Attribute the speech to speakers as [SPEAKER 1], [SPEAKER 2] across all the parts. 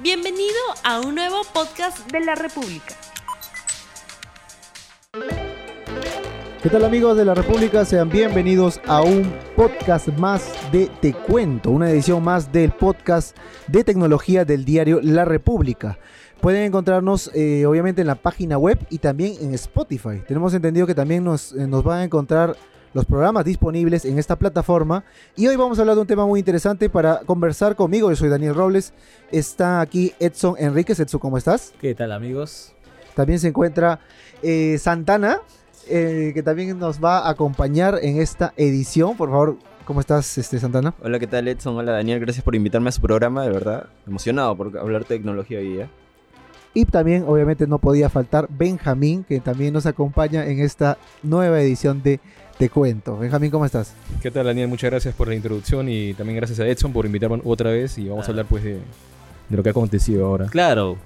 [SPEAKER 1] Bienvenido a un nuevo podcast de la República.
[SPEAKER 2] ¿Qué tal amigos de la República? Sean bienvenidos a un podcast más de Te Cuento, una edición más del podcast de tecnología del diario La República. Pueden encontrarnos eh, obviamente en la página web y también en Spotify. Tenemos entendido que también nos, eh, nos van a encontrar los programas disponibles en esta plataforma. Y hoy vamos a hablar de un tema muy interesante para conversar conmigo. Yo soy Daniel Robles. Está aquí Edson Enríquez. Edson, ¿cómo estás?
[SPEAKER 3] ¿Qué tal amigos?
[SPEAKER 2] También se encuentra eh, Santana, eh, que también nos va a acompañar en esta edición. Por favor, ¿cómo estás, este, Santana?
[SPEAKER 4] Hola, ¿qué tal Edson? Hola Daniel, gracias por invitarme a su programa, de verdad. Emocionado por hablar de tecnología hoy día.
[SPEAKER 2] Y también, obviamente, no podía faltar Benjamín, que también nos acompaña en esta nueva edición de Te Cuento. Benjamín, ¿cómo estás?
[SPEAKER 5] ¿Qué tal, Daniel? Muchas gracias por la introducción y también gracias a Edson por invitarme otra vez y vamos a hablar pues de, de lo que ha acontecido ahora.
[SPEAKER 3] Claro,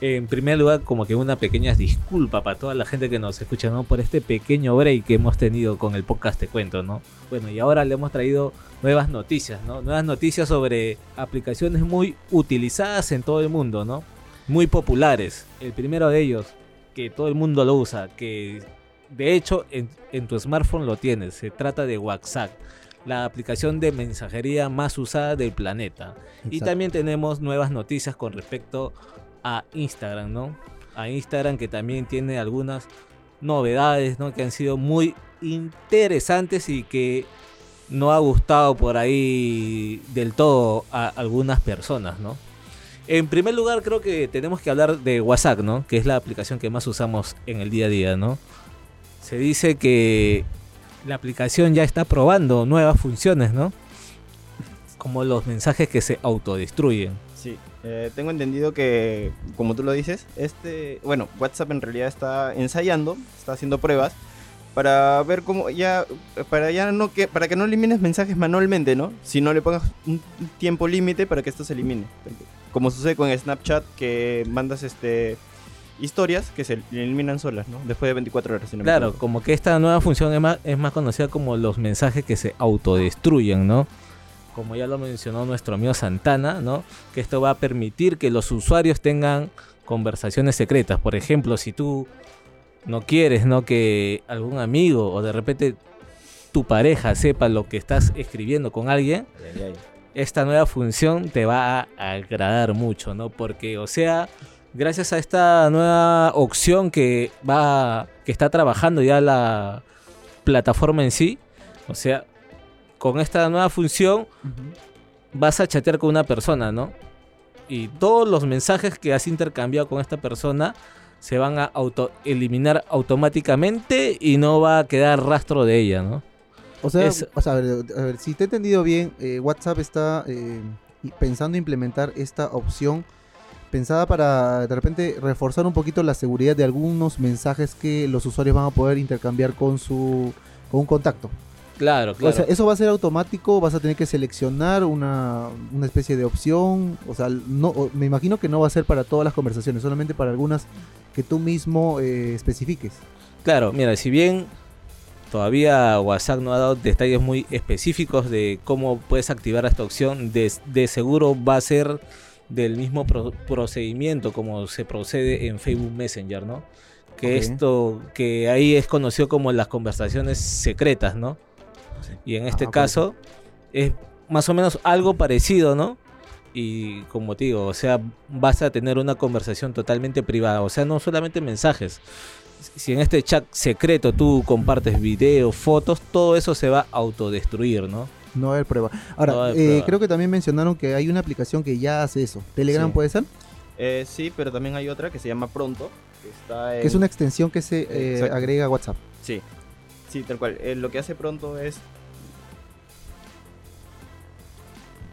[SPEAKER 3] en primer lugar, como que una pequeña disculpa para toda la gente que nos escucha, ¿no? Por este pequeño break que hemos tenido con el podcast Te Cuento, ¿no? Bueno, y ahora le hemos traído nuevas noticias, ¿no? Nuevas noticias sobre aplicaciones muy utilizadas en todo el mundo, ¿no? Muy populares. El primero de ellos, que todo el mundo lo usa, que de hecho en, en tu smartphone lo tienes. Se trata de WhatsApp la aplicación de mensajería más usada del planeta. Y también tenemos nuevas noticias con respecto a Instagram, ¿no? A Instagram que también tiene algunas novedades, ¿no? Que han sido muy interesantes y que no ha gustado por ahí del todo a algunas personas, ¿no? En primer lugar, creo que tenemos que hablar de WhatsApp, ¿no? Que es la aplicación que más usamos en el día a día, ¿no? Se dice que la aplicación ya está probando nuevas funciones, ¿no? Como los mensajes que se autodestruyen.
[SPEAKER 4] Sí, eh, tengo entendido que, como tú lo dices, este, bueno, WhatsApp en realidad está ensayando, está haciendo pruebas para ver cómo ya, para ya no que, para que no elimines mensajes manualmente, ¿no? Si no le pongas un tiempo límite para que esto se elimine. Como sucede con Snapchat que mandas este historias que se eliminan solas, ¿no? Después de 24 horas. si no me
[SPEAKER 3] Claro, como que esta nueva función es más, es más conocida como los mensajes que se autodestruyen, ¿no? Como ya lo mencionó nuestro amigo Santana, ¿no? Que esto va a permitir que los usuarios tengan conversaciones secretas. Por ejemplo, si tú no quieres, ¿no? Que algún amigo o de repente tu pareja sepa lo que estás escribiendo con alguien,
[SPEAKER 4] Ay, ay, ay.
[SPEAKER 3] esta nueva función te va a agradar mucho, ¿no? Porque, o sea, gracias a esta nueva opción que va, que está trabajando ya la plataforma en sí, o sea, con esta nueva función vas a chatear con una persona, ¿no? Y todos los mensajes que has intercambiado con esta persona se van a auto eliminar automáticamente y no va a quedar rastro de ella, ¿no?
[SPEAKER 2] O sea,
[SPEAKER 3] Es-
[SPEAKER 2] o sea, a, ver, a ver, si te he entendido bien, eh, WhatsApp está eh, pensando implementar esta opción pensada para de repente reforzar un poquito la seguridad de algunos mensajes que los usuarios van a poder intercambiar con su con un contacto.
[SPEAKER 3] Claro, claro.
[SPEAKER 2] O sea, eso va a ser automático, vas a tener que seleccionar una, una especie de opción, o sea, no, me imagino que no va a ser para todas las conversaciones, solamente para algunas que tú mismo eh, especifiques.
[SPEAKER 3] Claro, mira, si bien todavía WhatsApp no ha dado detalles muy específicos de cómo puedes activar esta opción, de, de seguro va a ser del mismo pro- procedimiento como se procede en Facebook Messenger, ¿no? Que esto, que ahí es conocido como las conversaciones secretas, ¿no? Y en este
[SPEAKER 2] Ah,
[SPEAKER 3] caso es más o menos algo parecido, ¿no? Y como te digo, o sea, vas a tener una conversación totalmente privada, o sea, no solamente mensajes. Si en este chat secreto tú compartes videos, fotos, todo eso se va a autodestruir, ¿no?
[SPEAKER 2] No va a haber prueba. Ahora,
[SPEAKER 3] No
[SPEAKER 2] eh,
[SPEAKER 3] prueba.
[SPEAKER 2] creo que también mencionaron que hay una aplicación que ya hace eso. ¿Telegram
[SPEAKER 4] Sí.
[SPEAKER 2] puede ser?
[SPEAKER 4] Eh, sí, pero también hay otra que se llama Pronto. Que, está
[SPEAKER 2] Que es una extensión que se eh, agrega a WhatsApp.
[SPEAKER 4] Sí, sí, tal cual. Eh, lo que hace pronto es.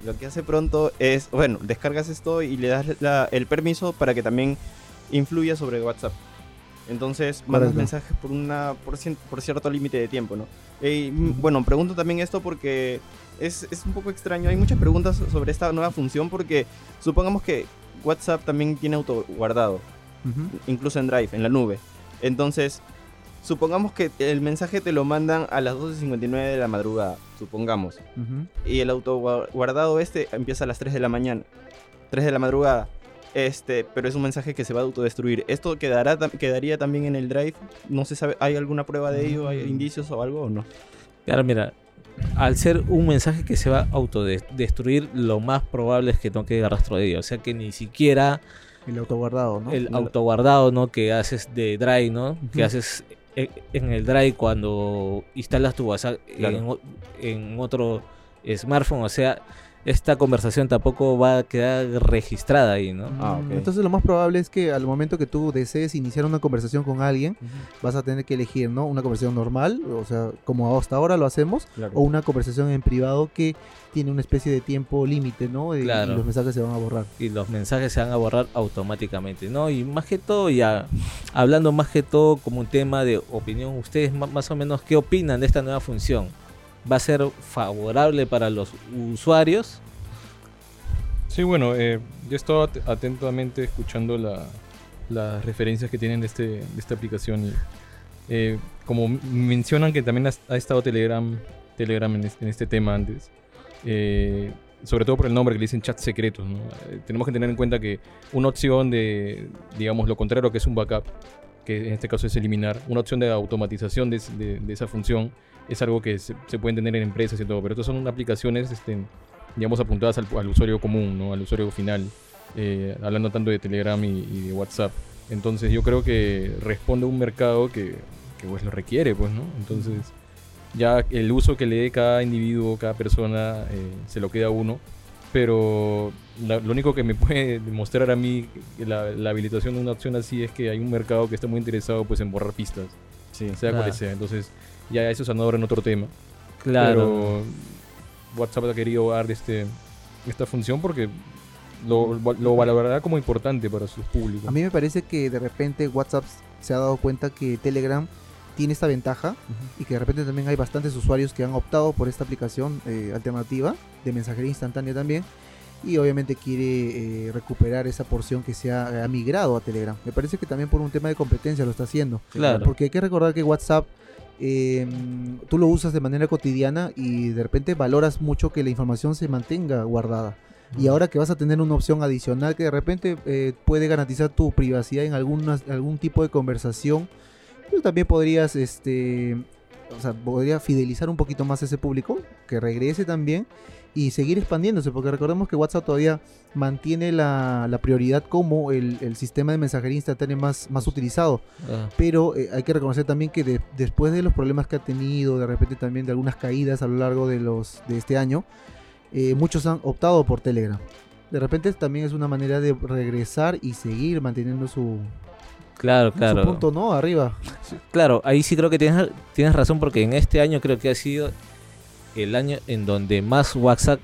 [SPEAKER 4] Lo que hace pronto es. Bueno, descargas esto y le das la- el permiso para que también influya sobre WhatsApp. Entonces, mandas
[SPEAKER 2] Correcto.
[SPEAKER 4] mensajes por una por, cien- por cierto límite de tiempo, ¿no? Eh, bueno, pregunto también esto porque es, es un poco extraño. Hay muchas preguntas sobre esta nueva función porque supongamos que WhatsApp también tiene auto guardado incluso en Drive, en la nube. Entonces, supongamos que el mensaje te lo mandan a las 12.59 de la madrugada, supongamos. Y el auto gua- guardado este empieza a las 3 de la mañana. 3 de la madrugada. Este, pero es un mensaje que se va a autodestruir. ¿Esto quedará, quedaría también en el drive? No se sabe, ¿hay alguna prueba de ello? ¿Hay indicios o algo o no?
[SPEAKER 3] Claro, mira, al ser un mensaje que se va a autodestruir, lo más probable es que no quede rastro de ello. O sea que ni siquiera
[SPEAKER 2] El autoguardado, ¿no?
[SPEAKER 3] el autoguardado, ¿no? Que haces de Drive, ¿no? Que haces e- en el Drive cuando instalas tu WhatsApp
[SPEAKER 4] Claro.
[SPEAKER 3] en, o- en otro smartphone. O sea, esta conversación tampoco va a quedar registrada ahí, ¿no?
[SPEAKER 4] Ah.
[SPEAKER 2] Entonces lo más probable es que al momento que tú desees iniciar una conversación con alguien, vas a tener que elegir, ¿no? Una conversación normal, o sea, como hasta ahora lo hacemos,
[SPEAKER 4] Claro.
[SPEAKER 2] o una conversación en privado que tiene una especie de tiempo límite, ¿no? Y-
[SPEAKER 3] Claro.
[SPEAKER 2] Y los mensajes se van a borrar.
[SPEAKER 3] y los mensajes se van a borrar automáticamente, ¿no? Y más que todo, ya hablando más que todo como un tema de opinión, ustedes más o menos qué opinan de esta nueva función? ¿Va a ser favorable para los usuarios?
[SPEAKER 5] Sí, bueno, eh, yo he estado at- atentamente escuchando la- las referencias que tienen de, este, de esta aplicación. Y, eh, como mencionan que también ha, estado Telegram, Telegram en, este, en este tema antes, eh, sobre todo por el nombre que le dicen chat secretos. ¿no? Eh, tenemos que tener en cuenta que una opción de, digamos, lo contrario que es un backup, que en este caso es eliminar, una opción de automatización de, de- de esa función es algo que se, se pueden tener en empresas y todo, pero estas son aplicaciones este, digamos, apuntadas al, al usuario común, ¿no? Al usuario final, eh, hablando tanto de Telegram y, y de WhatsApp. Entonces yo creo que responde a un mercado que, que, pues lo requiere, pues, ¿no? Entonces ya el uso que le dé cada individuo, cada persona, eh, se lo queda a uno. Pero la- lo único que me puede demostrar a mí la, la habilitación de una opción así es que hay un mercado que está muy interesado pues en borrar pistas,
[SPEAKER 4] Sí.
[SPEAKER 5] sea cual
[SPEAKER 3] Claro.
[SPEAKER 5] sea. Entonces ya eso es andar en otro tema.
[SPEAKER 3] Claro.
[SPEAKER 5] Pero WhatsApp ha querido dar este, esta función porque lo, lo valorará como importante para sus públicos.
[SPEAKER 2] A mí me parece que de repente WhatsApp se ha dado cuenta que Telegram tiene esta ventaja y que de repente también hay bastantes usuarios que han optado por esta aplicación eh, alternativa de mensajería instantánea también y obviamente quiere eh, recuperar esa porción que se ha, ha migrado a Telegram. Me parece que también por un tema de competencia lo está haciendo.
[SPEAKER 3] Claro.
[SPEAKER 2] Porque hay que recordar que WhatsApp eh, tú lo usas de manera cotidiana y de repente valoras mucho que la información se mantenga guardada. Y ahora que vas a tener una opción adicional que de repente eh, puede garantizar tu privacidad en algunas, algún tipo de conversación, pues también podrías, este, o sea, podría fidelizar un poquito más a ese público, que regrese también y seguir expandiéndose, porque recordemos que WhatsApp todavía mantiene la, la prioridad como el, el sistema de mensajería instantánea más, más utilizado
[SPEAKER 3] Ah,
[SPEAKER 2] pero eh, hay que reconocer también que de- después de los problemas que ha tenido, de repente también de algunas caídas a lo largo de los de este año, eh, muchos han optado por Telegram. De repente también es una manera de regresar y seguir manteniendo su,
[SPEAKER 3] claro,
[SPEAKER 2] su
[SPEAKER 3] claro.
[SPEAKER 2] punto no arriba.
[SPEAKER 3] Claro, ahí sí creo que tienes, tienes razón porque en este año creo que ha sido el año en donde más WhatsApp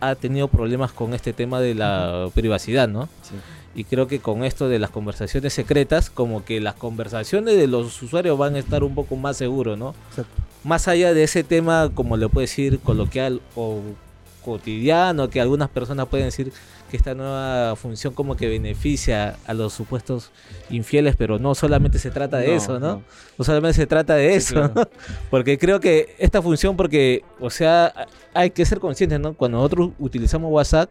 [SPEAKER 3] ha tenido problemas con este tema de la privacidad, ¿no?
[SPEAKER 4] Sí.
[SPEAKER 3] Y creo que con esto de las conversaciones secretas, como que las conversaciones de los usuarios van a estar un poco más seguros, ¿no?
[SPEAKER 2] Exacto.
[SPEAKER 3] Más allá de ese tema, como le puedo decir, coloquial o cotidiano, que algunas personas pueden decir que esta nueva función como que beneficia a los supuestos infieles, pero no solamente se trata de
[SPEAKER 4] No,
[SPEAKER 3] eso, ¿no?
[SPEAKER 4] no.
[SPEAKER 3] No solamente se trata de eso,
[SPEAKER 5] claro.
[SPEAKER 3] ¿no? Porque creo que esta función, porque, o sea, hay que ser conscientes, ¿no? Cuando nosotros utilizamos WhatsApp,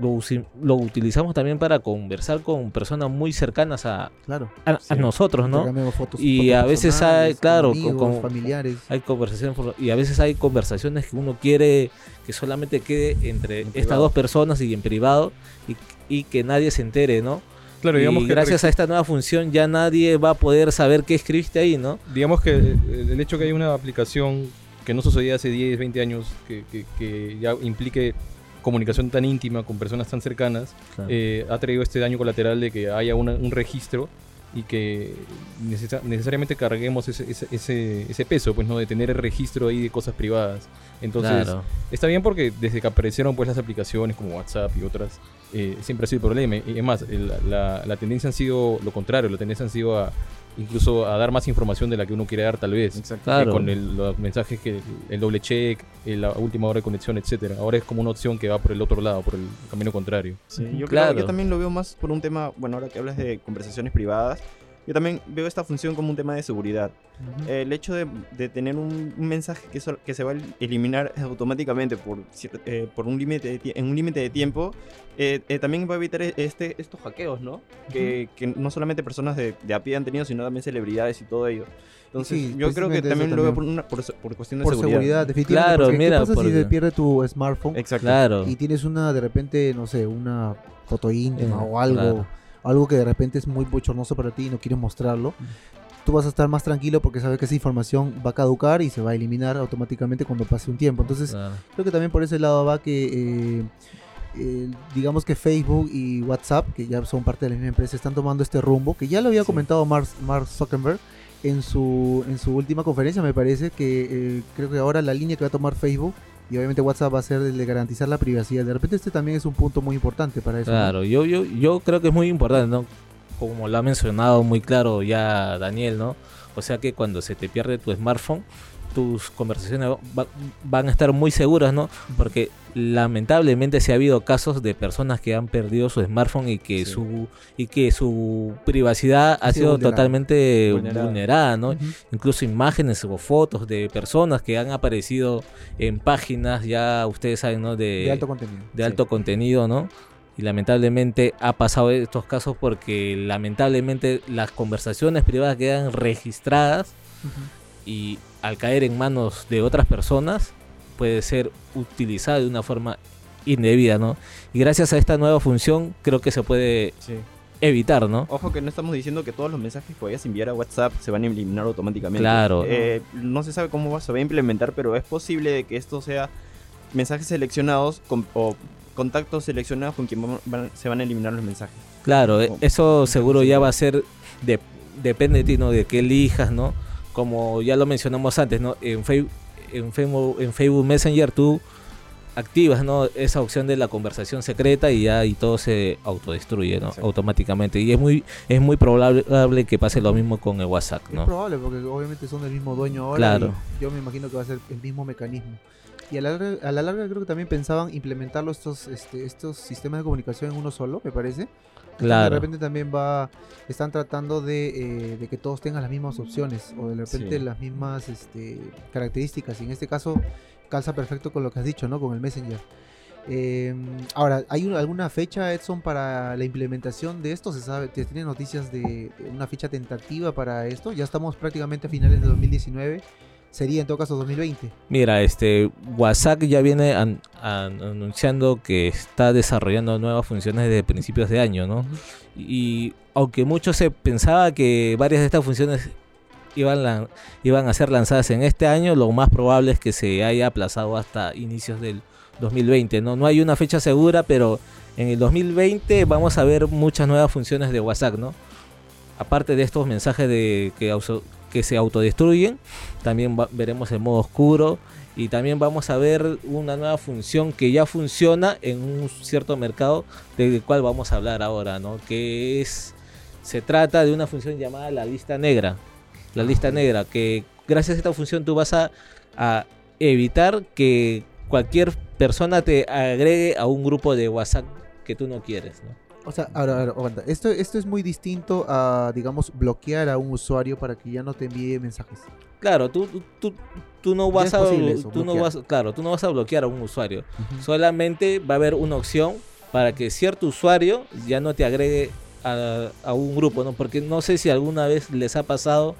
[SPEAKER 3] lo, utilizamos también para conversar con personas muy cercanas a,
[SPEAKER 2] Claro.
[SPEAKER 3] a- a
[SPEAKER 4] Sí.
[SPEAKER 3] nosotros, ¿no?
[SPEAKER 2] Fotos-
[SPEAKER 3] Y
[SPEAKER 2] fotos
[SPEAKER 3] a veces hay- claro,
[SPEAKER 2] amigos,
[SPEAKER 3] con-
[SPEAKER 2] familiares.
[SPEAKER 3] Hay conversaciones y a veces hay conversaciones que uno quiere que solamente quede entre
[SPEAKER 4] En
[SPEAKER 3] estas
[SPEAKER 4] privado.
[SPEAKER 3] dos personas y en privado y, y que nadie se entere, ¿no?
[SPEAKER 5] Claro, digamos
[SPEAKER 3] y
[SPEAKER 5] que,
[SPEAKER 3] gracias a esta nueva función ya nadie va a poder saber qué escribiste ahí, ¿no?
[SPEAKER 5] digamos que el el hecho que hay una aplicación que no sucedía hace 10, 20 años, que, que- que ya implique comunicación tan íntima con personas tan cercanas, eh, ha traído este daño colateral de que haya una- un registro y que necesa- necesariamente carguemos ese, ese, ese, ese peso, pues no, de tener el registro ahí de cosas privadas. Entonces,
[SPEAKER 3] claro.
[SPEAKER 5] Está bien porque desde que aparecieron pues las aplicaciones como WhatsApp y otras, eh, siempre ha sido el problema. Y es más, el- la, la tendencia han sido lo contrario, la tendencia han sido a incluso a dar más información de la que uno quiere dar tal vez.
[SPEAKER 4] Exacto.
[SPEAKER 3] Claro.
[SPEAKER 5] Eh, con el- los mensajes que el doble check, eh, la última hora de conexión, etcétera. Ahora es como una opción que va por el otro lado, por el camino contrario.
[SPEAKER 4] Sí, yo,
[SPEAKER 3] Claro.
[SPEAKER 4] creo, yo también lo veo más por un tema, bueno, ahora que hablas de conversaciones privadas, yo también veo esta función como un tema de seguridad.
[SPEAKER 2] Ujú.
[SPEAKER 4] El hecho de, de tener un, un mensaje que, sol- que se va a eliminar automáticamente por, eh, por un límite en un límite de tiempo, eh, eh, también va a evitar e- este, estos hackeos, ¿no? Que, que no solamente personas de, de a pie han tenido, sino también celebridades y todo ello. Entonces,
[SPEAKER 2] Sí,
[SPEAKER 4] yo creo que también
[SPEAKER 2] eso
[SPEAKER 4] lo veo
[SPEAKER 2] también.
[SPEAKER 4] por, una, por, por cuestión de
[SPEAKER 2] por seguridad, definitivamente.
[SPEAKER 3] Claro,
[SPEAKER 2] porque
[SPEAKER 3] mira,
[SPEAKER 2] ¿Qué pasa si
[SPEAKER 3] porque-
[SPEAKER 2] se pierde tu smartphone
[SPEAKER 4] Exacto.
[SPEAKER 3] Claro.
[SPEAKER 2] y tienes una, de repente, no sé, una foto íntima
[SPEAKER 3] Eh,
[SPEAKER 2] o algo,
[SPEAKER 3] claro.
[SPEAKER 2] Algo que de repente es muy bochornoso para ti y no quieres mostrarlo? Tú vas a estar más tranquilo porque sabes que esa información va a caducar y se va a eliminar automáticamente cuando pase un tiempo. Entonces,
[SPEAKER 3] Claro.
[SPEAKER 2] Creo que también por ese lado va que, eh, eh, digamos que Facebook y WhatsApp, que ya son parte de la misma empresa, están tomando este rumbo, que ya lo había
[SPEAKER 4] Sí.
[SPEAKER 2] comentado Mark, Mark Zuckerberg en su, en su última conferencia, me parece, que eh, creo que ahora la línea que va a tomar Facebook y obviamente WhatsApp va a ser el de garantizar la privacidad. De repente este también es un punto muy importante para eso.
[SPEAKER 3] Claro, yo, yo, yo creo que es muy importante, ¿no? Como lo ha mencionado muy claro ya Daniel, ¿no? O sea que cuando se te pierde tu smartphone, tus conversaciones va- van a estar muy seguras, ¿no? Porque lamentablemente se ha habido casos de personas que han perdido su smartphone y que
[SPEAKER 4] Sí.
[SPEAKER 3] su y que su privacidad ha
[SPEAKER 2] sido vulnerada.
[SPEAKER 3] totalmente
[SPEAKER 4] Vulnerada.
[SPEAKER 3] vulnerada, ¿no? Incluso imágenes o fotos de personas que han aparecido en páginas ya ustedes saben, ¿no? De,
[SPEAKER 2] de alto contenido.
[SPEAKER 3] de alto contenido, ¿no? Y lamentablemente ha pasado estos casos porque lamentablemente las conversaciones privadas quedan registradas y al caer en manos de otras personas puede ser utilizada de una forma indebida, ¿no? Y gracias a esta nueva función creo que se puede
[SPEAKER 4] Sí.
[SPEAKER 3] evitar, ¿no?
[SPEAKER 4] Ojo que no estamos diciendo que todos los mensajes que vayas a enviar a WhatsApp se van a eliminar automáticamente.
[SPEAKER 3] Claro.
[SPEAKER 4] Eh, no se sabe cómo se va a implementar, pero es posible que esto sea mensajes seleccionados con- o contactos seleccionados con quien van- se van a eliminar los mensajes.
[SPEAKER 3] Claro, e- eso seguro ya va a ser de, depende de ti, ¿no? De qué elijas, ¿no? Como ya lo mencionamos antes, ¿no? En Facebook, en Facebook, en Facebook Messenger tú activas, ¿no? Esa opción de la conversación secreta y ya y todo se autodestruye. Automáticamente y es muy es muy probable que pase lo mismo con el WhatsApp,
[SPEAKER 2] Es
[SPEAKER 3] ¿no?
[SPEAKER 2] probable porque obviamente son del mismo dueño ahora.
[SPEAKER 3] Claro.
[SPEAKER 2] y yo me imagino que va a ser el mismo mecanismo. Y a la, larga, a la larga creo que también pensaban implementarlo estos, este, estos sistemas de comunicación en uno solo, me parece.
[SPEAKER 3] Claro.
[SPEAKER 2] De repente también va, están tratando de, eh, de que todos tengan las mismas opciones o de repente
[SPEAKER 4] Sí.
[SPEAKER 2] las mismas este, características. Y en este caso calza perfecto con lo que has dicho, ¿no? Con el Messenger. Eh, ahora, ¿hay un- alguna fecha, Edson, para la implementación de esto? ¿Se sabe? ¿te- ¿Tiene noticias de una fecha tentativa para esto? Ya estamos prácticamente a finales de 2019. Sería en todo caso 2020.
[SPEAKER 3] Mira, este WhatsApp ya viene an- an- anunciando que está desarrollando nuevas funciones desde principios de año, ¿no? Y aunque mucho se pensaba que varias de estas funciones iban, iban a ser lanzadas en este año, lo más probable es que se haya aplazado hasta inicios del 2020, ¿no? No hay una fecha segura, pero en el 2020 vamos a ver muchas nuevas funciones de WhatsApp, ¿no? Aparte de estos mensajes de que, que se autodestruyen, también va- veremos el modo oscuro y también vamos a ver una nueva función que ya funciona en un cierto mercado del cual vamos a hablar ahora, ¿no? Que es se trata de una función llamada la lista negra. La lista negra que gracias a esta función tú vas a, a evitar que cualquier persona te agregue a un grupo de WhatsApp que tú no quieres, ¿no?
[SPEAKER 2] O sea, ahora, ahora, aguanta. Esto, esto es muy distinto a, digamos, bloquear a un usuario para que ya no te envíe mensajes.
[SPEAKER 3] Claro, tú, tú, tú, no vas a
[SPEAKER 2] eso,
[SPEAKER 3] tú no vas, claro, tú no vas a bloquear a un usuario. Solamente va a haber una opción para que cierto usuario ya no te agregue a, a un grupo, ¿no? Porque no sé si alguna vez les ha pasado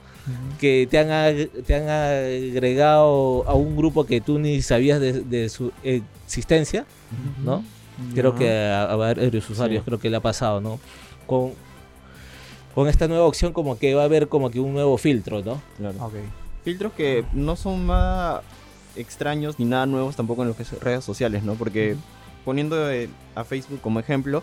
[SPEAKER 3] que te han, te han agregado a un grupo que tú ni sabías de, de su existencia, ¿no? Creo que a, a varios usuarios
[SPEAKER 4] Sí.
[SPEAKER 3] creo que le ha pasado, ¿no? Con, con esta nueva opción como que va a haber como que un nuevo filtro, ¿no?
[SPEAKER 4] Claro.
[SPEAKER 2] Ok.
[SPEAKER 4] Filtros que no son nada extraños ni nada nuevos tampoco en lo que es redes sociales, ¿no? Porque poniendo eh, a Facebook como ejemplo,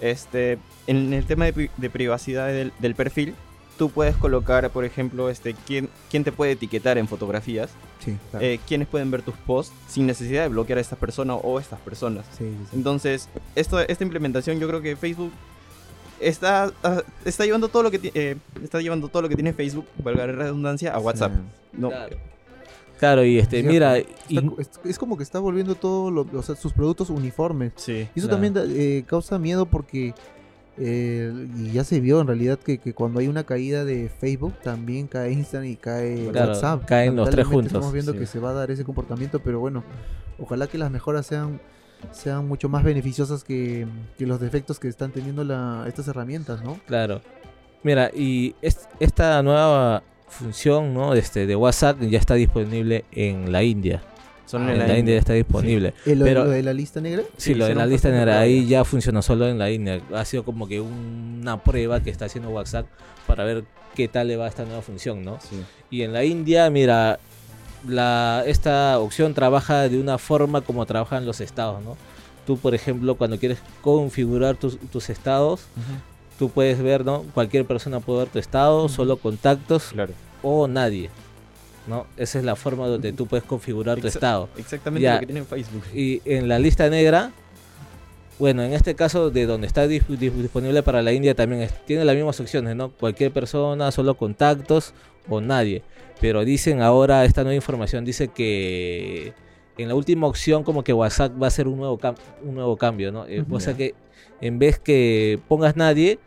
[SPEAKER 4] este, en el tema de, pri- de privacidad del, del perfil, tú puedes colocar, por ejemplo, este, quién, quién te puede etiquetar en fotografías,
[SPEAKER 2] Sí, claro.
[SPEAKER 4] eh, quiénes pueden ver tus posts sin necesidad de bloquear a esta persona o estas personas.
[SPEAKER 2] sí, sí, sí.
[SPEAKER 4] Entonces, esto, esta implementación yo creo que Facebook está, ah, está llevando todo lo que eh, está llevando todo lo que tiene Facebook, valga la redundancia, a WhatsApp. No,
[SPEAKER 3] Claro. Claro, y este, mira,
[SPEAKER 2] Está
[SPEAKER 3] y-
[SPEAKER 2] co- es, como que está volviendo todos sus productos uniformes.
[SPEAKER 4] Sí.
[SPEAKER 2] Y eso
[SPEAKER 3] Claro.
[SPEAKER 2] también eh, causa miedo porque Eh, y ya se vio en realidad que, que cuando hay una caída de Facebook también cae Instagram y cae
[SPEAKER 3] Claro,
[SPEAKER 2] WhatsApp.
[SPEAKER 3] caen los tres juntos,
[SPEAKER 2] Estamos viendo
[SPEAKER 4] sí.
[SPEAKER 2] que se va a dar ese comportamiento, pero bueno, ojalá que las mejoras sean sean mucho más beneficiosas que, que los defectos que están teniendo la, estas herramientas, ¿no?
[SPEAKER 3] Claro. Mira, y es- esta nueva función ¿no? este, de WhatsApp ya está disponible en la India.
[SPEAKER 4] Solo
[SPEAKER 3] en la, India está disponible.
[SPEAKER 2] Lo,
[SPEAKER 3] Pero-
[SPEAKER 2] lo de la lista negra.
[SPEAKER 3] Sí, lo de la lista negra ahí ya funciona solo en la India. Ha sido como que una prueba que está haciendo WhatsApp para ver qué tal le va esta nueva función, ¿no?
[SPEAKER 4] Sí.
[SPEAKER 3] Y en la India, mira, la, esta opción trabaja de una forma como trabajan los estados, ¿no? Tú, por ejemplo, cuando quieres configurar tus, tus estados, tú puedes ver, ¿no? Cualquier persona puede ver tu estado, solo contactos
[SPEAKER 4] Claro.
[SPEAKER 3] o nadie, ¿no? Esa es la forma donde tú puedes configurar tu
[SPEAKER 4] Exa-
[SPEAKER 3] estado.
[SPEAKER 4] Exactamente
[SPEAKER 3] Ya.
[SPEAKER 4] lo que tiene en Facebook.
[SPEAKER 3] Y en la lista negra, bueno, en este caso de donde está dis- dis- disponible para la India también es- tiene las mismas opciones, ¿no? Cualquier persona, solo contactos o nadie. Pero dicen ahora esta nueva información dice que en la última opción como que WhatsApp va a hacer un nuevo un nuevo cambio, ¿no? Eh, o sea que en vez que pongas nadie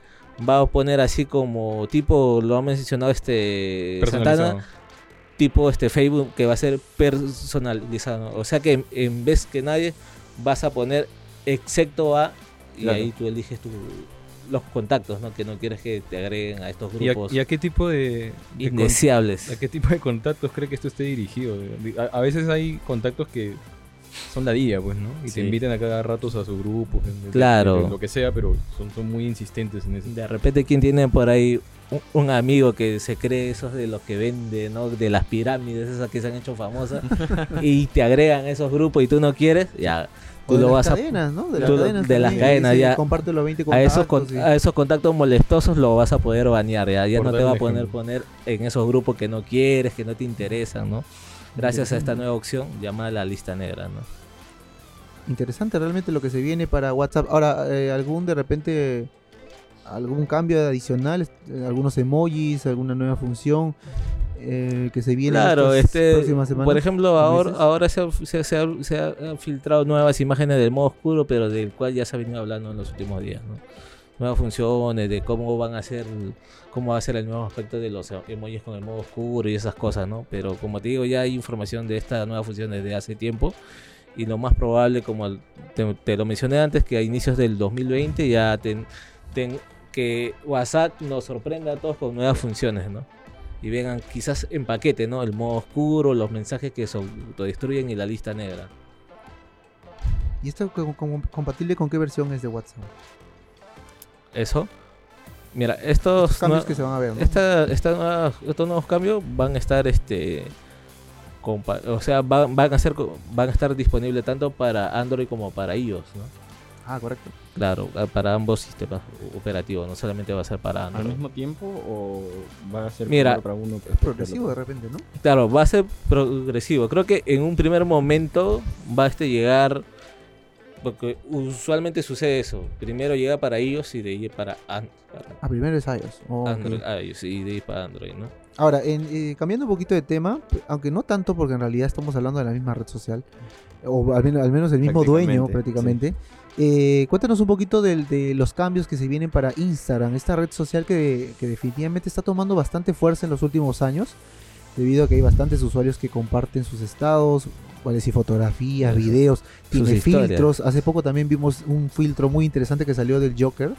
[SPEAKER 3] va a poner así como tipo lo ha mencionado este Santana. Tipo este Facebook que va a ser personalizado. O sea que en, vez que nadie vas a poner excepto a y
[SPEAKER 4] Claro.
[SPEAKER 3] ahí tú eliges tu- los contactos, ¿no? Que no quieres que te agreguen a estos
[SPEAKER 5] ¿Y a,
[SPEAKER 3] grupos
[SPEAKER 5] y a qué tipo de, de con-
[SPEAKER 3] indeseables.
[SPEAKER 5] ¿A qué tipo de contactos cree que esto esté dirigido? A, a veces hay contactos que son la día, pues, ¿no? Y
[SPEAKER 3] Sí.
[SPEAKER 5] te invitan a cada rato a su grupo, de- de-
[SPEAKER 3] Claro.
[SPEAKER 5] lo que sea, pero son, son muy insistentes en eso.
[SPEAKER 3] De repente, ¿quién tiene por ahí un, un amigo que se cree esos de los que vende, ¿no? De las pirámides, esas que se han hecho famosas, y te agregan a esos grupos y tú no quieres, ya, tú
[SPEAKER 2] de
[SPEAKER 3] lo
[SPEAKER 2] las
[SPEAKER 3] vas a...
[SPEAKER 2] cadenas, ¿no? De las
[SPEAKER 3] tú-
[SPEAKER 2] cadenas.
[SPEAKER 3] de las cadenas, ya.
[SPEAKER 2] Comparte los 20
[SPEAKER 3] A esos, con-
[SPEAKER 2] contactos,
[SPEAKER 3] a esos contactos molestosos lo vas a poder banear, ya, ya no te va a poner poner en esos grupos que no quieres, que no te interesan, ¿no? Gracias a esta nueva opción llamada la lista negra, ¿no?
[SPEAKER 2] Interesante realmente lo que se viene para WhatsApp. Ahora, eh, algún de repente, algún cambio adicional, algunos emojis, alguna nueva función eh, que se viene en
[SPEAKER 3] Claro,
[SPEAKER 2] estas
[SPEAKER 3] este,
[SPEAKER 2] próximas semanas.
[SPEAKER 3] por ejemplo, ahora, ahora se, ha, se- se ha- se ha filtrado nuevas imágenes del modo oscuro, pero del cual ya se ha venido hablando en los últimos días, ¿no? Nuevas funciones, de cómo van a ser, cómo va a ser el nuevo aspecto de los emojis con el modo oscuro y esas cosas, ¿no? Pero como te digo, ya hay información de esta nueva función desde hace tiempo y lo más probable, como te, te lo mencioné antes, que a inicios del 2020 ya ten- ten- que WhatsApp nos sorprenda a todos con nuevas funciones, ¿no? Y vengan quizás en paquete, ¿no? El modo oscuro, los mensajes que se autodestruyen y la lista negra.
[SPEAKER 2] ¿Y esto compatible con qué versión es de WhatsApp?
[SPEAKER 3] Eso. Mira, estos,
[SPEAKER 2] cambios que se van a ver, ¿no?
[SPEAKER 3] esta, esta nueva- estos nuevos cambios van a estar este o sea, van, van a ser van a estar disponibles tanto para Android como para iOS, ¿no?
[SPEAKER 2] Ah, correcto.
[SPEAKER 3] Claro, para ambos sistemas operativos, no solamente va a ser para
[SPEAKER 4] ¿Al
[SPEAKER 3] Android.
[SPEAKER 4] mismo tiempo o va a ser
[SPEAKER 3] Mira,
[SPEAKER 4] para uno? para
[SPEAKER 2] Progresivo de repente, ¿no?
[SPEAKER 3] Claro, va a ser progresivo. Creo que en un primer momento va a este llegar. Porque usualmente sucede eso. Primero llega para iOS y de ahí para, an- para
[SPEAKER 2] Ah, primero es iOS. Oh.
[SPEAKER 3] Android, iOS y de ahí para Android, ¿no?
[SPEAKER 2] Ahora, en, eh, cambiando un poquito de tema, aunque no tanto porque en realidad estamos hablando de la misma red social, o al menos, al menos el mismo dueño
[SPEAKER 4] Prácticamente,
[SPEAKER 2] prácticamente, eh, cuéntanos un poquito de, los cambios que se vienen para Instagram, esta red social que, que definitivamente está tomando bastante fuerza en los últimos años, debido a que hay bastantes usuarios que comparten sus estados, cuáles y fotografías,
[SPEAKER 3] Eso.
[SPEAKER 2] videos, tiene
[SPEAKER 3] historias.
[SPEAKER 2] filtros. Hace poco también vimos un filtro muy interesante que salió del Joker,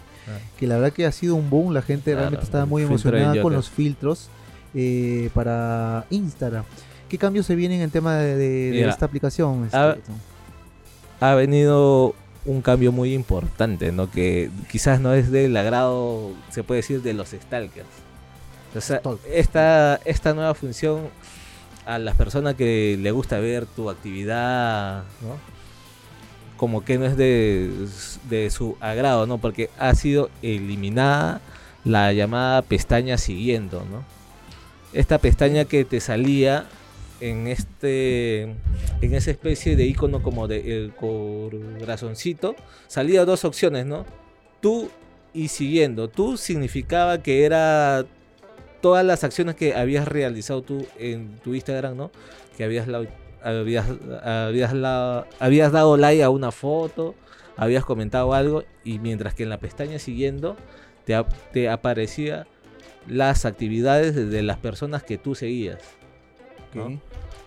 [SPEAKER 2] que la verdad que ha sido un boom, la gente realmente estaba muy emocionada con los filtros eh, para Instagram. ¿Qué cambios se vienen en el tema de, de- de
[SPEAKER 3] Mira,
[SPEAKER 2] esta aplicación?
[SPEAKER 3] ah,
[SPEAKER 2] Tom?
[SPEAKER 3] Ha venido un cambio muy importante, ¿no? Que quizás no es del agrado, se puede decir, de los stalkers. O sea, esta, esta nueva función a las personas que le gusta ver tu actividad, ¿no? Como que no es de, de su agrado, ¿no? Porque ha sido eliminada la llamada pestaña siguiendo, ¿no? Esta pestaña que te salía en este en esa especie de icono como de el corazoncito salía dos opciones no tú y siguiendo tú significaba que era todas las acciones que habías realizado tú en tu Instagram no que habías la- habías habías, habías dado like a una foto habías comentado algo y mientras que en la pestaña siguiendo te, te aparecía las actividades de, las personas que tú seguías. ¿no?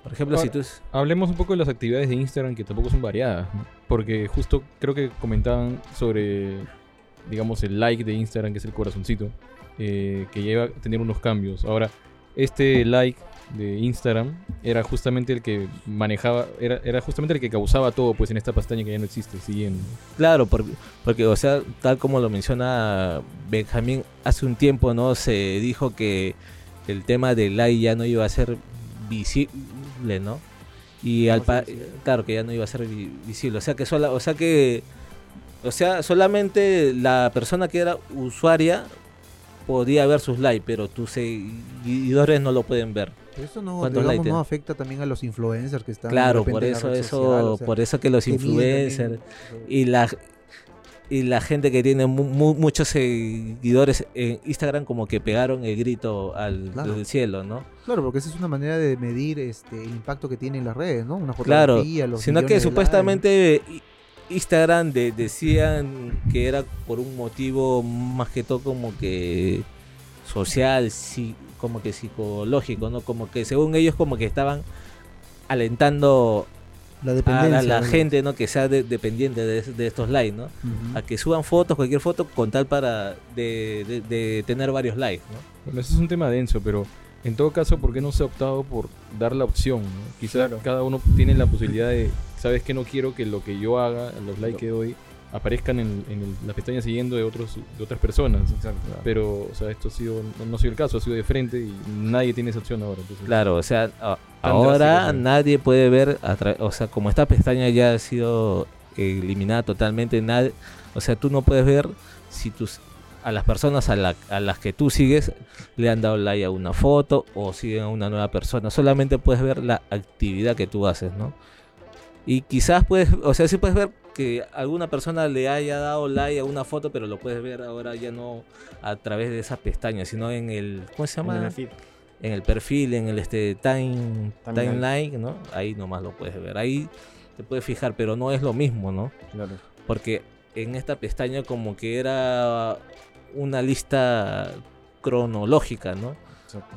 [SPEAKER 3] Por ejemplo, si tú...
[SPEAKER 5] Hablemos un poco de las actividades de Instagram que tampoco son variadas, ¿no? porque justo creo que comentaban sobre, digamos, el like de Instagram, que es el corazoncito, eh, que lleva a tener unos cambios. Ahora, este like de Instagram era justamente el que manejaba, era, era justamente el que causaba todo, pues en esta pestaña que ya no existe, siguiendo.
[SPEAKER 3] Claro, por- porque, o sea, tal como lo menciona Benjamín, hace un tiempo, ¿no? Se dijo que el tema del like ya no iba a ser visible, ¿no? Y al pa- claro que ya no iba a ser vi- visible, o sea que sola, o sea que o sea, solamente la persona que era usuaria podía ver sus likes, pero tus seguidores no lo pueden ver.
[SPEAKER 2] Pero Eso no,
[SPEAKER 3] ¿Cuántos
[SPEAKER 2] digamos, no afecta también a los influencers que están
[SPEAKER 3] Claro, por eso eso
[SPEAKER 2] social, o sea,
[SPEAKER 3] por eso que los influencers y la y la gente que tiene mu- mu- muchos seguidores en Instagram como que pegaron el grito al
[SPEAKER 2] Claro.
[SPEAKER 3] del cielo, ¿no?
[SPEAKER 2] Claro, porque esa es una manera de medir este, el impacto que tiene en las redes, ¿no? Una
[SPEAKER 3] Claro,
[SPEAKER 2] fotografía, los
[SPEAKER 3] sino que supuestamente Instagram de- decían que era por un motivo más que todo como que social, sí, como que psicológico, ¿no? Como que según ellos como que estaban alentando
[SPEAKER 2] la
[SPEAKER 3] a
[SPEAKER 2] dependencia.
[SPEAKER 3] la, la
[SPEAKER 2] ¿no?
[SPEAKER 3] gente, ¿no? Que sea de- dependiente de, de estos likes, ¿no? A que suban fotos, cualquier foto, con tal para de, de- de tener varios likes, ¿no?
[SPEAKER 5] Bueno, ese es un tema denso, pero en todo caso, ¿por qué no se ha optado por dar la opción? ¿no? Quizá
[SPEAKER 4] Claro.
[SPEAKER 5] cada uno tiene la posibilidad de, ¿sabes que No quiero que lo que yo haga, los likes que doy, aparezcan en, en el- la pestaña siguiendo de, otros, de otras personas. Pero, o sea, esto ha sido, no, no ha sido el caso, ha sido de frente y nadie tiene esa opción ahora. entonces-
[SPEAKER 3] Claro, o sea, a- ahora nadie puede ver, a tra- o sea, como esta pestaña ya ha sido eliminada totalmente, nadie, o sea, tú no puedes ver si tus a las personas a, la- a las que tú sigues le han dado like a una foto o siguen a una nueva persona, solamente puedes ver la actividad que tú haces, ¿no? Y quizás puedes, o sea, sí puedes ver que alguna persona le haya dado like a una foto, pero lo puedes ver ahora ya no a través de esa pestaña, sino en el, ¿cómo se llama?
[SPEAKER 4] En el feed.
[SPEAKER 3] en el perfil, en el este time,
[SPEAKER 4] Timeline.
[SPEAKER 3] timeline, ¿no? Ahí nomás lo puedes ver. Ahí te puedes fijar, pero no es lo mismo, ¿no?
[SPEAKER 4] Claro.
[SPEAKER 3] Porque en esta pestaña como que era una lista cronológica, ¿no?
[SPEAKER 4] Exacto.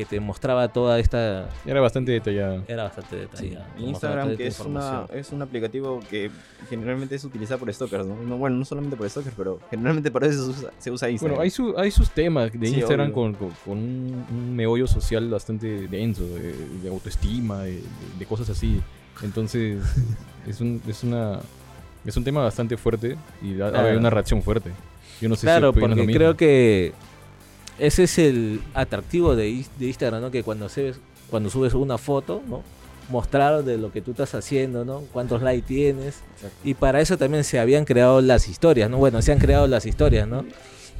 [SPEAKER 3] Que te mostraba toda esta...
[SPEAKER 5] Era bastante detallada.
[SPEAKER 3] Era bastante detallada.
[SPEAKER 4] Instagram, que es, una, es un aplicativo que generalmente es utilizado por stalkers, ¿no? No, Bueno, no solamente por stalkers, pero generalmente por eso se usa, se usa Instagram.
[SPEAKER 5] Bueno, hay, su, hay sus temas de
[SPEAKER 4] Sí,
[SPEAKER 5] Instagram con, con- con un, un meollo social bastante denso, de, de autoestima, de, de- de cosas así. Entonces, es un, es una es un tema bastante fuerte y da,
[SPEAKER 3] Claro.
[SPEAKER 5] hay una reacción fuerte. Yo no sé
[SPEAKER 3] Claro,
[SPEAKER 5] si
[SPEAKER 3] porque creo que ese es el atractivo de, de Instagram, ¿no? Que cuando subes, cuando subes una foto, ¿no? Mostrar de lo que tú estás haciendo, ¿no? Cuántos likes tienes.
[SPEAKER 4] Exacto.
[SPEAKER 3] Y para eso también se habían creado las historias, ¿no? Bueno, se han creado las historias, ¿no?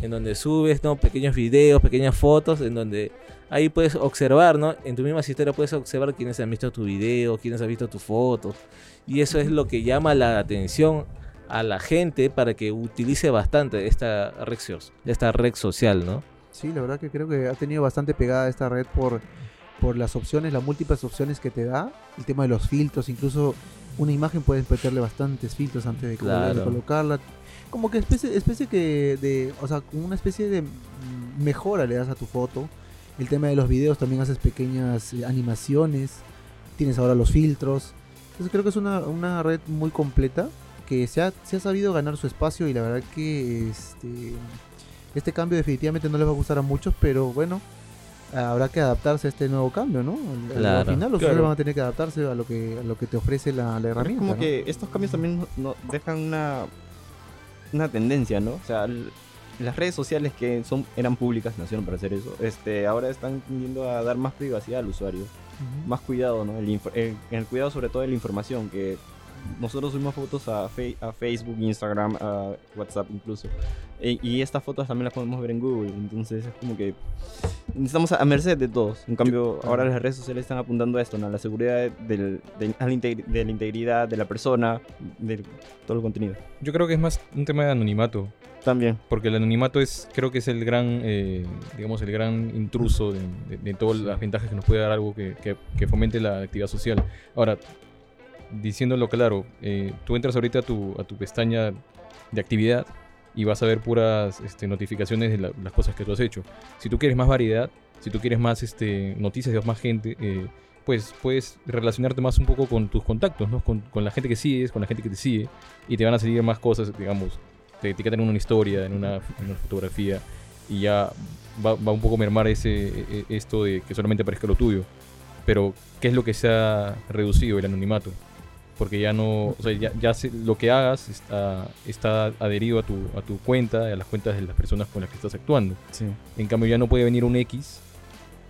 [SPEAKER 3] En donde subes, ¿no? Pequeños videos, pequeñas fotos, en donde ahí puedes observar, ¿no? En tu misma historia puedes observar quiénes han visto tu video, quiénes han visto tus fotos. Y eso es lo que llama la atención a la gente para que utilice bastante esta red, esta red social, ¿no?
[SPEAKER 2] Sí, la verdad que creo que ha tenido bastante pegada esta red por, por las opciones, las múltiples opciones que te da. El tema de los filtros, incluso una imagen puedes meterle bastantes filtros antes de, colo- de
[SPEAKER 3] Claro.
[SPEAKER 2] colocarla. Como que especie, especie que de, o sea, como una especie de mejora le das a tu foto. El tema de los videos también haces pequeñas eh, animaciones. Tienes ahora los filtros. Entonces creo que es una, una red muy completa que se ha, se ha sabido ganar su espacio y la verdad que este, este cambio definitivamente no les va a gustar a muchos, pero bueno, habrá que adaptarse a este nuevo cambio, ¿no? Al- al-
[SPEAKER 3] Claro.
[SPEAKER 2] Al final los
[SPEAKER 5] Claro.
[SPEAKER 2] usuarios van a tener que adaptarse a lo que, a lo que te ofrece la, la
[SPEAKER 4] Pero es
[SPEAKER 2] herramienta.
[SPEAKER 4] como
[SPEAKER 2] ¿no?
[SPEAKER 4] que estos cambios también no, dejan una, una tendencia, ¿no? O sea, las redes sociales que son eran públicas, nacieron para hacer eso, este, ahora están tendiendo a dar más privacidad al usuario, más cuidado, ¿no? El, el- el cuidado sobre todo de la información, que nosotros subimos fotos a, a Facebook, Instagram, a WhatsApp incluso, e- y estas fotos también las podemos ver en Google, entonces es como que estamos a, merced de todos. En cambio, ahora las redes sociales están apuntando a esto, ¿no? A la seguridad del- del- a la de la integridad de la persona, de todo el contenido.
[SPEAKER 5] Yo creo que es más un tema de anonimato.
[SPEAKER 4] También.
[SPEAKER 5] Porque el anonimato es, creo que es el gran, eh, digamos, el gran intruso de, de- de todas las ventajas que nos puede dar algo que, que- que fomente la actividad social. Ahora, diciéndolo claro, eh, tú entras ahorita a tu, a tu pestaña de actividad y vas a ver puras este, notificaciones de la- las cosas que tú has hecho. Si tú quieres más variedad, si tú quieres más este, noticias de más gente, eh, pues puedes relacionarte más un poco con tus contactos, ¿no? Con, con la gente que sigues, con la gente que te sigue, y te van a salir más cosas, digamos, te etiquetan en una historia, en una, en una fotografía, y ya va, va un poco a mermar ese, e- e- esto de que solamente aparezca lo tuyo. Pero, ¿qué es lo que se ha reducido? El anonimato. Porque ya no, o sea, ya, ya se- lo que hagas está, está adherido a tu, a tu cuenta, a las cuentas de las personas con las que estás actuando.
[SPEAKER 4] Sí.
[SPEAKER 5] En cambio ya no puede venir un X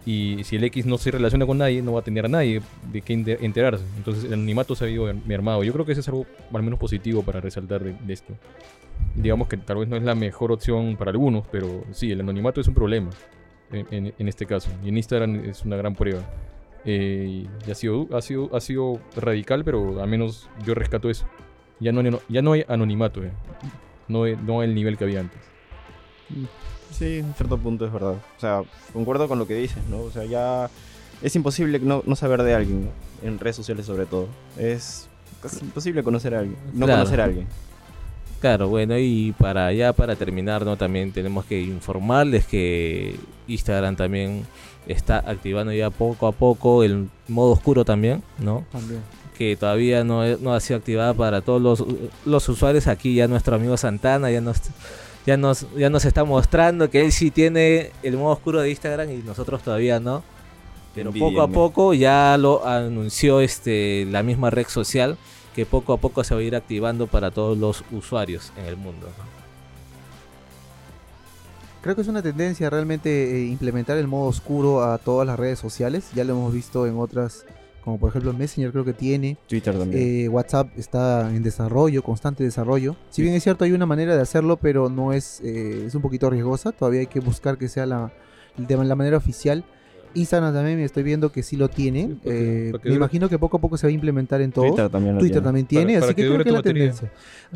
[SPEAKER 5] y si el X no se relaciona con nadie, no va a tener a nadie de qué enter- enterarse. Entonces el anonimato se ha ido mermado. Yo creo que eso es algo al menos positivo para resaltar de, de esto. Digamos que tal vez no es la mejor opción para algunos, pero sí, el anonimato es un problema en, en- en este caso. Y en Instagram es una gran prueba. Eh, y ha sido, ha, sido, ha sido radical, pero al menos yo rescato eso. Ya no, ya no hay anonimato, eh. no, hay- no el nivel que había antes.
[SPEAKER 4] Sí, en cierto punto es verdad. O sea, concuerdo con lo que dices, ¿no? O sea, ya es imposible no, no saber de alguien, ¿no? en redes sociales sobre todo. Es casi imposible conocer a alguien, no
[SPEAKER 3] Claro.
[SPEAKER 4] conocer a alguien.
[SPEAKER 3] Claro, bueno, y para ya para terminar, ¿no? También tenemos que informarles que Instagram también está activando ya poco a poco el modo oscuro también, ¿no?
[SPEAKER 2] También.
[SPEAKER 3] Que todavía no, no ha sido activada para todos los, los usuarios. Aquí ya nuestro amigo Santana ya nos, ya, nos, ya nos está mostrando que él sí tiene el modo oscuro de Instagram y nosotros todavía no. Pero poco a poco ya lo anunció este la misma red social que poco a poco se va a ir activando para todos los usuarios en el mundo. ¿no?
[SPEAKER 2] Creo que es una tendencia realmente eh, implementar el modo oscuro a todas las redes sociales. Ya lo hemos visto en otras, como por ejemplo Messenger creo que tiene.
[SPEAKER 4] Twitter también.
[SPEAKER 2] Eh, WhatsApp está en desarrollo, constante desarrollo. Si bien es cierto, hay una manera de hacerlo, pero no es, eh, es un poquito riesgosa. Todavía hay que buscar que sea la, de la manera oficial. Instagram también me estoy viendo que sí lo tiene.
[SPEAKER 5] Sí, para que-
[SPEAKER 2] Eh,
[SPEAKER 5] para que
[SPEAKER 2] me
[SPEAKER 5] dure-
[SPEAKER 2] imagino que poco a poco se va a implementar en todo.
[SPEAKER 4] Twitter también lo
[SPEAKER 2] Twitter
[SPEAKER 4] tiene.
[SPEAKER 2] también tiene,
[SPEAKER 5] Para- para
[SPEAKER 2] así que,
[SPEAKER 5] que
[SPEAKER 2] creo que es la
[SPEAKER 5] batería.
[SPEAKER 2] tendencia.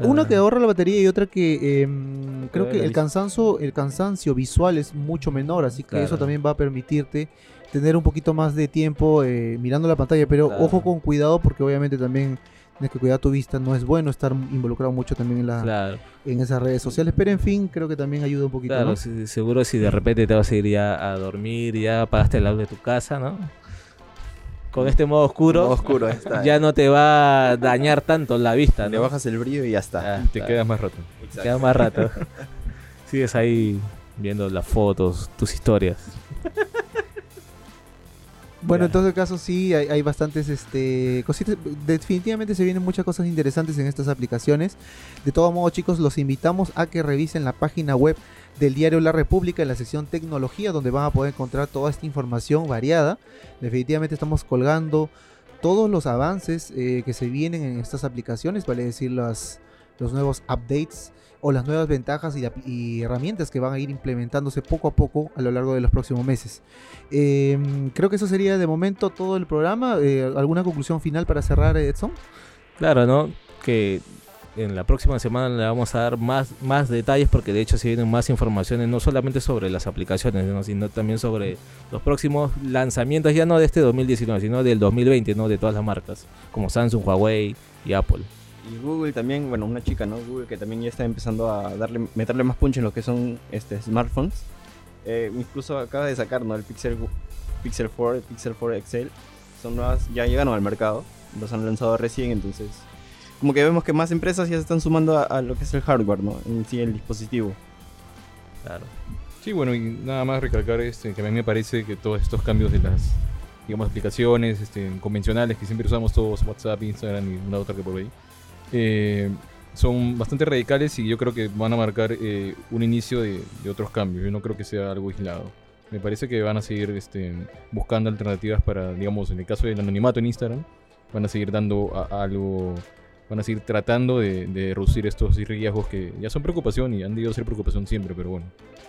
[SPEAKER 2] Una que
[SPEAKER 3] Ah.
[SPEAKER 2] ahorra la batería y otra que em, creo
[SPEAKER 4] da
[SPEAKER 2] que el cansancio, el cansancio visual es mucho menor, así que eso también va a permitirte tener un poquito más de tiempo eh, mirando la pantalla, pero
[SPEAKER 3] Claro.
[SPEAKER 2] ojo con cuidado porque obviamente también tienes que cuidar tu vista, no es bueno estar involucrado mucho también en, la,
[SPEAKER 3] Claro,
[SPEAKER 2] en esas redes sociales, pero en fin, creo que también ayuda un poquito.
[SPEAKER 3] claro,
[SPEAKER 2] ¿no?
[SPEAKER 3] sí, seguro si de repente te vas a ir ya a dormir, ya apagaste el luz de tu casa, ¿no? Con este modo oscuro,
[SPEAKER 4] Modo oscuro, está.
[SPEAKER 3] ya no te va a dañar tanto la vista,
[SPEAKER 4] Le
[SPEAKER 3] ¿no?
[SPEAKER 4] bajas el brillo y ya está.
[SPEAKER 3] Ah,
[SPEAKER 5] Te
[SPEAKER 3] claro.
[SPEAKER 5] quedas más rato.
[SPEAKER 3] Te queda más rato. Sigues ahí viendo las fotos, tus historias.
[SPEAKER 2] Bueno,
[SPEAKER 3] Ya.
[SPEAKER 2] en todo caso sí, hay, hay bastantes este, cositas. Definitivamente se vienen muchas cosas interesantes en estas aplicaciones. De todo modo, chicos, los invitamos a que revisen la página web del diario La República en la sección tecnología, donde van a poder encontrar toda esta información variada. Definitivamente estamos colgando todos los avances eh, que se vienen en estas aplicaciones, vale decir las, los nuevos updates o las nuevas ventajas y, herramientas que van a ir implementándose poco a poco a lo largo de los próximos meses. Eh, creo que eso sería de momento todo el programa. Eh, ¿Alguna conclusión final para cerrar, Edson?
[SPEAKER 3] Claro, ¿no? Que en la próxima semana le vamos a dar más, más detalles porque de hecho se vienen más informaciones, no solamente sobre las aplicaciones, ¿no? sino también sobre los próximos lanzamientos, ya no de este 2019, sino del 2020, ¿no? De todas las marcas, como Samsung, Huawei y Apple.
[SPEAKER 4] Y Google también, bueno, una chica, ¿no? Google que también ya está empezando a darle, meterle más punch en lo que son este, smartphones. Eh, incluso acaba de sacar, ¿no? El Pixel, Pixel 4, el Pixel 4 XL. Son nuevas, ya llegaron al mercado. Los han lanzado recién, entonces... Como que vemos que más empresas ya se están sumando a, a lo que es el hardware, ¿no? En sí, el dispositivo.
[SPEAKER 3] Claro.
[SPEAKER 5] Sí, bueno, y nada más recalcar este, que a mí me parece que todos estos cambios de las, digamos, aplicaciones este, convencionales que siempre usamos todos, WhatsApp, Instagram y una otra que por ahí, eh, son bastante radicales y yo creo que van a marcar eh, un inicio de, otros cambios. Yo no creo que sea algo aislado. Me parece que van a seguir este, buscando alternativas para, digamos, en el caso del anonimato en Instagram, van a seguir dando algo, van a seguir tratando de, de reducir estos riesgos que ya son preocupación y han debido ser preocupación siempre, pero bueno,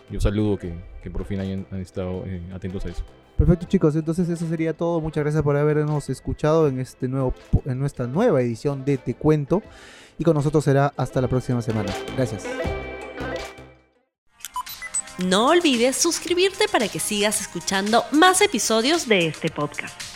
[SPEAKER 5] yo saludo que, que por fin hayan han estado eh, atentos a eso.
[SPEAKER 2] Perfecto, chicos. Entonces, eso sería todo. Muchas gracias por habernos escuchado en, este nuevo, en nuestra nueva edición de Te Cuento. Y con nosotros será hasta la próxima semana. Gracias.
[SPEAKER 1] No olvides suscribirte para que sigas escuchando más episodios de este podcast.